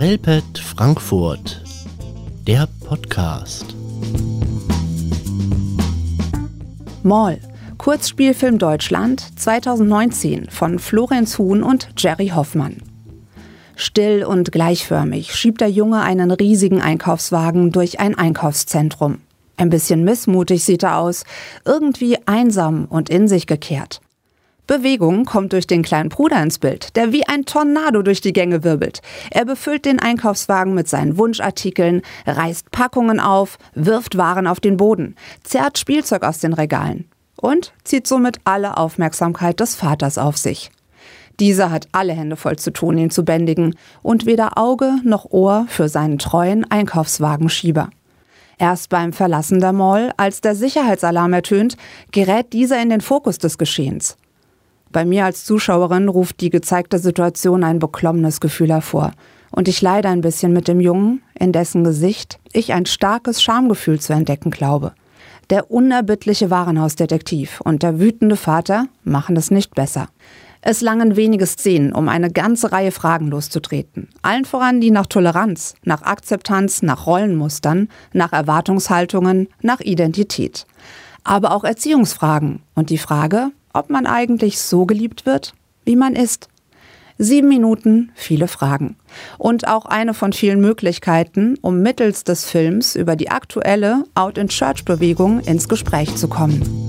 Relpet Frankfurt, der Podcast. Mall, Kurzspielfilm Deutschland 2019 von Florenz Huhn und Jerry Hoffmann. Still und gleichförmig schiebt der Junge einen riesigen Einkaufswagen durch ein Einkaufszentrum. Ein bisschen missmutig sieht er aus, irgendwie einsam und in sich gekehrt. Bewegung kommt durch den kleinen Bruder ins Bild, der wie ein Tornado durch die Gänge wirbelt. Er befüllt den Einkaufswagen mit seinen Wunschartikeln, reißt Packungen auf, wirft Waren auf den Boden, zerrt Spielzeug aus den Regalen und zieht somit alle Aufmerksamkeit des Vaters auf sich. Dieser hat alle Hände voll zu tun, ihn zu bändigen und weder Auge noch Ohr für seinen treuen Einkaufswagenschieber. Erst beim Verlassen der Mall, als der Sicherheitsalarm ertönt, gerät dieser in den Fokus des Geschehens. Bei mir als Zuschauerin ruft die gezeigte Situation ein beklommenes Gefühl hervor. Und ich leide ein bisschen mit dem Jungen, in dessen Gesicht ich ein starkes Schamgefühl zu entdecken glaube. Der unerbittliche Warenhausdetektiv und der wütende Vater machen es nicht besser. Es langen wenige Szenen, um eine ganze Reihe Fragen loszutreten. Allen voran die nach Toleranz, nach Akzeptanz, nach Rollenmustern, nach Erwartungshaltungen, nach Identität. Aber auch Erziehungsfragen und die Frage, ob man eigentlich so geliebt wird, wie man ist. Sieben Minuten, viele Fragen. Und auch eine von vielen Möglichkeiten, um mittels des Films über die aktuelle Out-in-Church-Bewegung ins Gespräch zu kommen.